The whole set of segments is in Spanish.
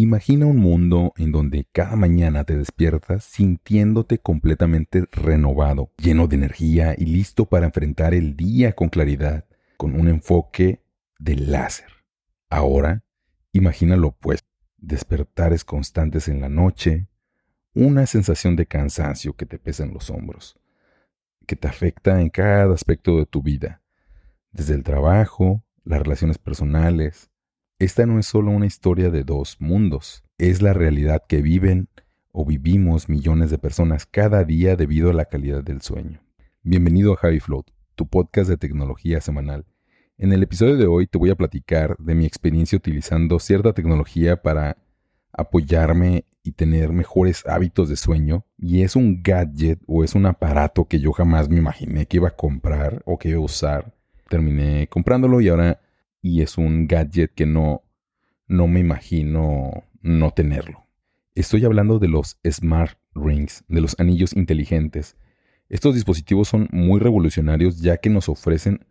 Imagina un mundo en donde cada mañana te despiertas sintiéndote completamente renovado, lleno de energía y listo para enfrentar el día con claridad, con un enfoque de láser. Ahora, imagina lo opuesto, despertares constantes en la noche, una sensación de cansancio que te pesa en los hombros, que te afecta en cada aspecto de tu vida, desde el trabajo, las relaciones personales, esta no es solo una historia de dos mundos, es la realidad que viven o vivimos millones de personas cada día debido a la calidad del sueño. Bienvenido a Javi Float, tu podcast de tecnología semanal. En el episodio de hoy te voy a platicar de mi experiencia utilizando cierta tecnología para apoyarme y tener mejores hábitos de sueño. Y es un gadget o es un aparato que yo jamás me imaginé que iba a comprar o que iba a usar. Terminé comprándolo y ahora y es un gadget que no, no me imagino no tenerlo. Estoy hablando de los Smart Rings, de los anillos inteligentes. Estos dispositivos son muy revolucionarios ya que nos ofrecen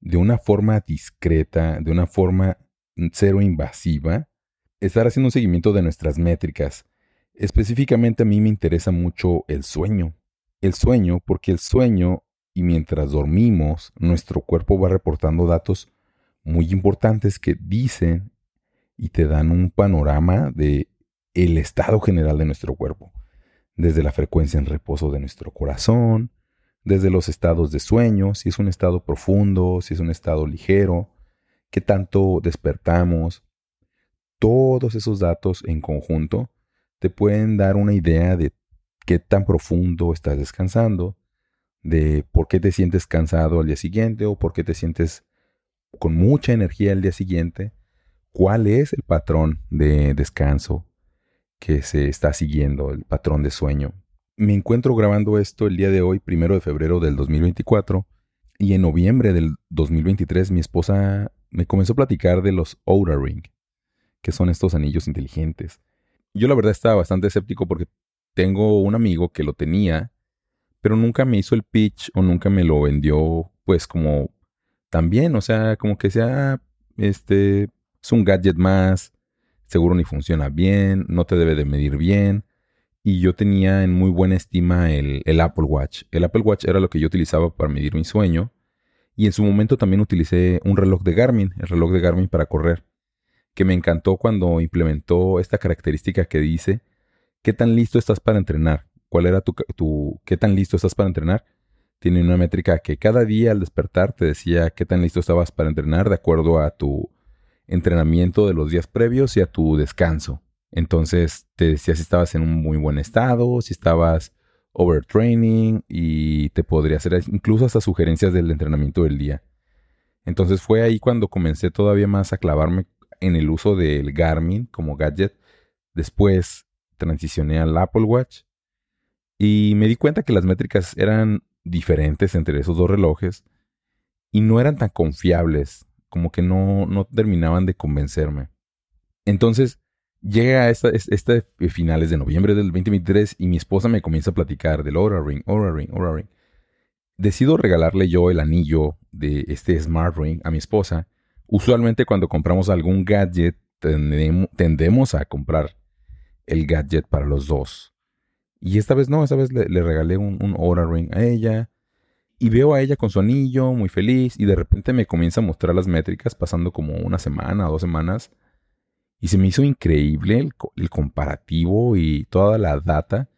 de una forma discreta, de una forma cero invasiva, estar haciendo un seguimiento de nuestras métricas. Específicamente a mí me interesa mucho el sueño. El sueño porque el sueño y mientras dormimos, nuestro cuerpo va reportando datos muy importantes que dicen y te dan un panorama de el estado general de nuestro cuerpo, desde la frecuencia en reposo de nuestro corazón, desde los estados de sueño, si es un estado profundo, si es un estado ligero, qué tanto despertamos. Todos esos datos en conjunto te pueden dar una idea de qué tan profundo estás descansando, de por qué te sientes cansado al día siguiente o por qué te sientes con mucha energía el día siguiente, cuál es el patrón de descanso que se está siguiendo, el patrón de sueño. Me encuentro grabando esto el día de hoy, primero de febrero del 2024, y en noviembre del 2023 mi esposa me comenzó a platicar de los Oura Ring, que son estos anillos inteligentes. Yo la verdad estaba bastante escéptico porque tengo un amigo que lo tenía, pero nunca me hizo el pitch o nunca me lo vendió pues como también, o sea, como que sea, este, es un gadget más, seguro ni funciona bien, no te debe de medir bien. Y yo tenía en muy buena estima el, el, Apple Watch. El Apple Watch era lo que yo utilizaba para medir mi sueño. Y en su momento también utilicé un reloj de Garmin, el reloj de Garmin para correr, que me encantó cuando implementó esta característica que dice, ¿qué tan listo estás para entrenar? ¿Cuál era tu, tu qué tan listo estás para entrenar? Tiene una métrica que cada día al despertar te decía qué tan listo estabas para entrenar de acuerdo a tu entrenamiento de los días previos y a tu descanso. Entonces te decía si estabas en un muy buen estado, si estabas overtraining y te podría hacer incluso hasta sugerencias del entrenamiento del día. Entonces fue ahí cuando comencé todavía más a clavarme en el uso del Garmin como gadget. Después transicioné al Apple Watch y me di cuenta que las métricas eran diferentes entre esos dos relojes y no eran tan confiables, como que no, no terminaban de convencerme. Entonces, llega a esta, este finales de noviembre del 2023 y mi esposa me comienza a platicar del Aura Ring, Aura Ring, Aura Ring. Decido regalarle yo el anillo de este Smart Ring a mi esposa. Usualmente cuando compramos algún gadget tendemos a comprar el gadget para los dos. Y esta vez no, esta vez le, regalé un, un Aura Ring a ella. Y veo a ella con su anillo, muy feliz, y de repente me comienza a mostrar las métricas, pasando como una semana o dos semanas. Y se me hizo increíble el, comparativo y toda la data,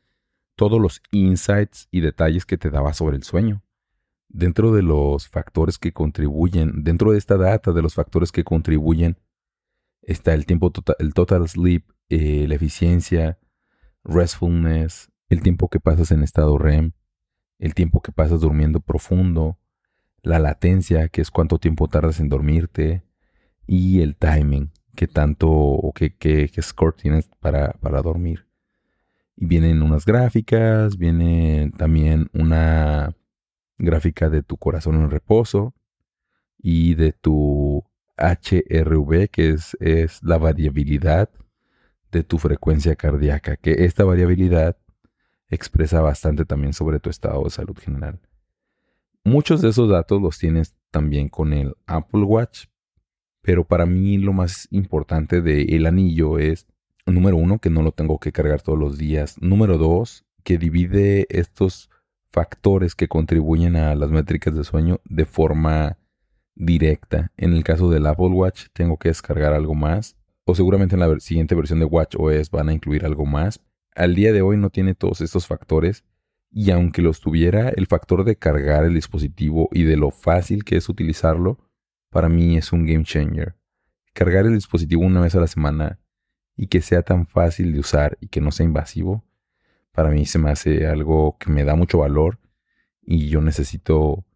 todos los insights y detalles que te daba sobre el sueño. Dentro de los factores que contribuyen, dentro de esta data de los factores que contribuyen, está el tiempo total, el total sleep, eh, la eficiencia, restfulness, el tiempo que pasas en estado REM, el tiempo que pasas durmiendo profundo, la latencia, que es cuánto tiempo tardas en dormirte, y el timing, que tanto o qué, qué, score tienes para, para dormir. Y vienen unas gráficas, viene también una gráfica de tu corazón en reposo y de tu HRV, que es, es la variabilidad de tu frecuencia cardíaca, que esta variabilidad expresa bastante también sobre tu estado de salud general. Muchos de esos datos los tienes también con el Apple Watch, pero para mí lo más importante del el anillo es Número uno, que no lo tengo que cargar todos los días. Número dos, que divide estos factores que contribuyen a las métricas de sueño de forma directa. En el caso del Apple Watch, tengo que descargar algo más. O seguramente en la siguiente versión de Watch OS van a incluir algo más. Al día de hoy no tiene todos estos factores. Y aunque los tuviera, el factor de cargar el dispositivo y de lo fácil que es utilizarlo, para mí es un game changer. Cargar el dispositivo una vez a la semana y que sea tan fácil de usar y que no sea invasivo, para mí se me hace algo que me da mucho valor y yo necesito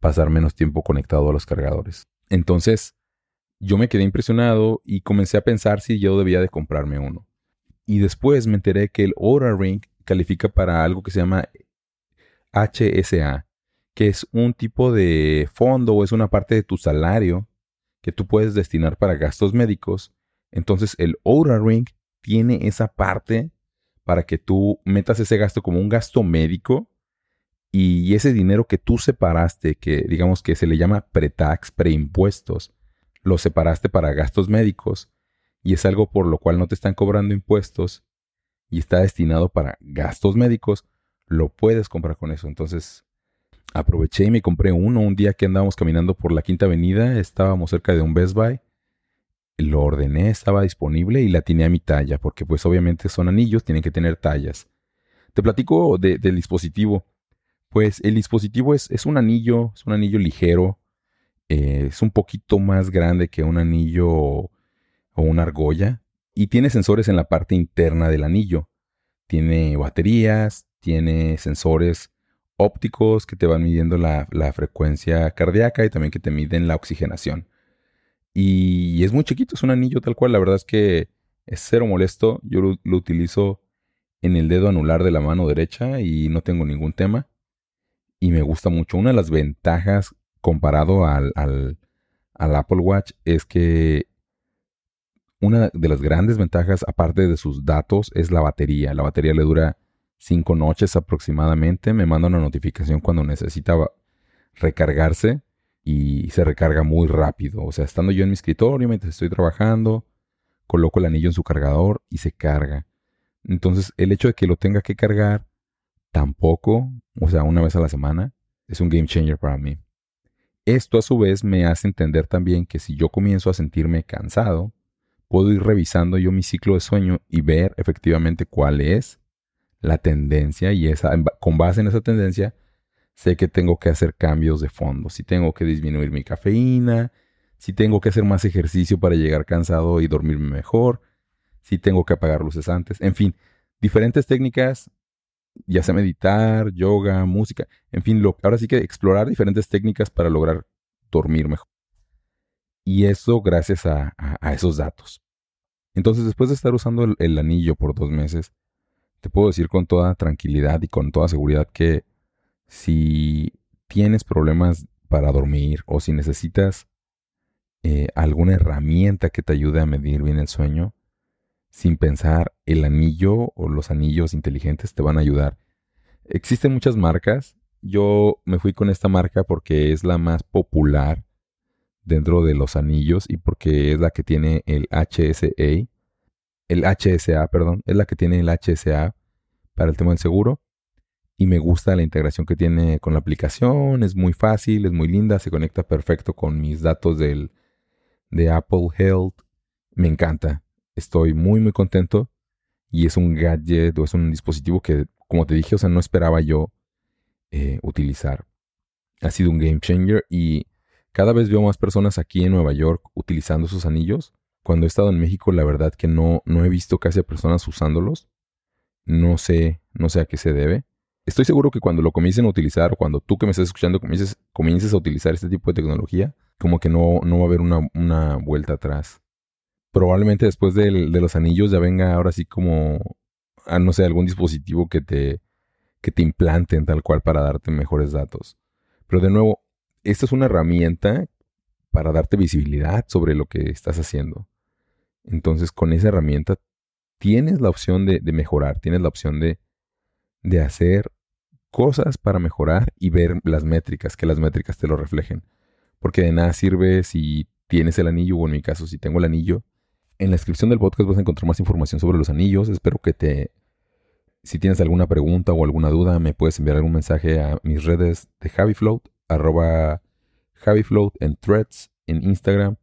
pasar menos tiempo conectado a los cargadores. Entonces, yo me quedé impresionado y comencé a pensar si yo debía de comprarme uno. Y después me enteré que el Oura Ring califica para algo que se llama HSA, que es un tipo de fondo o es una parte de tu salario que tú puedes destinar para gastos médicos. Entonces el Oura Ring tiene esa parte para que tú metas ese gasto como un gasto médico y ese dinero que tú separaste, que digamos que se le llama pre-tax, preimpuestos, lo separaste para gastos médicos y es algo por lo cual no te están cobrando impuestos y está destinado para gastos médicos, lo puedes comprar con eso. Entonces, aproveché y me compré uno un día que andábamos caminando por la Quinta Avenida, estábamos cerca de un Best Buy, lo ordené, estaba disponible y la tenía a mi talla, porque pues obviamente son anillos, tienen que tener tallas. Te platico del dispositivo. Pues el dispositivo es, es, un anillo, es un anillo ligero, eh, es un poquito más grande que un anillo o una argolla y tiene sensores en la parte interna del anillo. Tiene baterías, tiene sensores ópticos que te van midiendo la, frecuencia cardíaca y también que te miden la oxigenación. Y es muy chiquito, es un anillo tal cual. La verdad es que es cero molesto. Yo lo, utilizo en el dedo anular de la mano derecha y no tengo ningún tema. Y me gusta mucho. Una de las ventajas comparado al, al, al Apple Watch es que una de las grandes ventajas, aparte de sus datos, es la batería. La batería le dura cinco noches aproximadamente. Me manda una notificación cuando necesita recargarse y se recarga muy rápido. O sea, estando yo en mi escritorio mientras estoy trabajando, coloco el anillo en su cargador y se carga. Entonces, el hecho de que lo tenga que cargar tampoco, o sea, una vez a la semana, es un game changer para mí. Esto a su vez me hace entender también que si yo comienzo a sentirme cansado, puedo ir revisando yo mi ciclo de sueño y ver efectivamente cuál es la tendencia y esa, con base en esa tendencia, sé que tengo que hacer cambios de fondo. Si tengo que disminuir mi cafeína, si tengo que hacer más ejercicio para llegar cansado y dormirme mejor, si tengo que apagar luces antes, en fin, diferentes técnicas, ya sea meditar, yoga, música, en fin, lo, ahora sí que explorar diferentes técnicas para lograr dormir mejor. Y eso gracias a, esos datos. Entonces, después de estar usando el anillo por dos meses, te puedo decir con toda tranquilidad y con toda seguridad que si tienes problemas para dormir o si necesitas eh, alguna herramienta que te ayude a medir bien el sueño, sin pensar, el anillo o los anillos inteligentes te van a ayudar. Existen muchas marcas. Yo me fui con esta marca porque es la más popular dentro de los anillos y porque es la que tiene el HSA, el HSA, perdón, es la que tiene el HSA para el tema del seguro. Y me gusta la integración que tiene con la aplicación, es muy fácil, es muy linda, se conecta perfecto con mis datos del, de Apple Health. Me encanta, estoy muy muy contento y es un gadget o es un dispositivo que, como te dije, o sea, no esperaba yo eh, utilizar. Ha sido un game changer y cada vez veo más personas aquí en Nueva York utilizando sus anillos cuando he estado en México, la verdad que no, no he visto casi a personas usándolos. No sé, no sé a qué se debe. Estoy seguro que cuando lo comiencen a utilizar, cuando tú que me estás escuchando comiences, comiences a utilizar este tipo de tecnología, como que no, no va a haber una, una vuelta atrás. Probablemente después de los anillos ya venga ahora sí como, a, no sé, algún dispositivo que te, que te implanten tal cual para darte mejores datos. Pero de nuevo, esta es una herramienta para darte visibilidad sobre lo que estás haciendo. Entonces, con esa herramienta tienes la opción de, mejorar, tienes la opción de, hacer cosas para mejorar y ver las métricas, que las métricas te lo reflejen. Porque de nada sirve si tienes el anillo, o en mi caso, si tengo el anillo. En la descripción del podcast vas a encontrar más información sobre los anillos. Espero que te. Si tienes alguna pregunta o alguna duda, me puedes enviar algún mensaje a mis redes de HappyFloat arroba javifloat en threads, en Instagram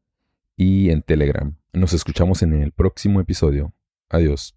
y en Telegram. Nos escuchamos en el próximo episodio. Adiós.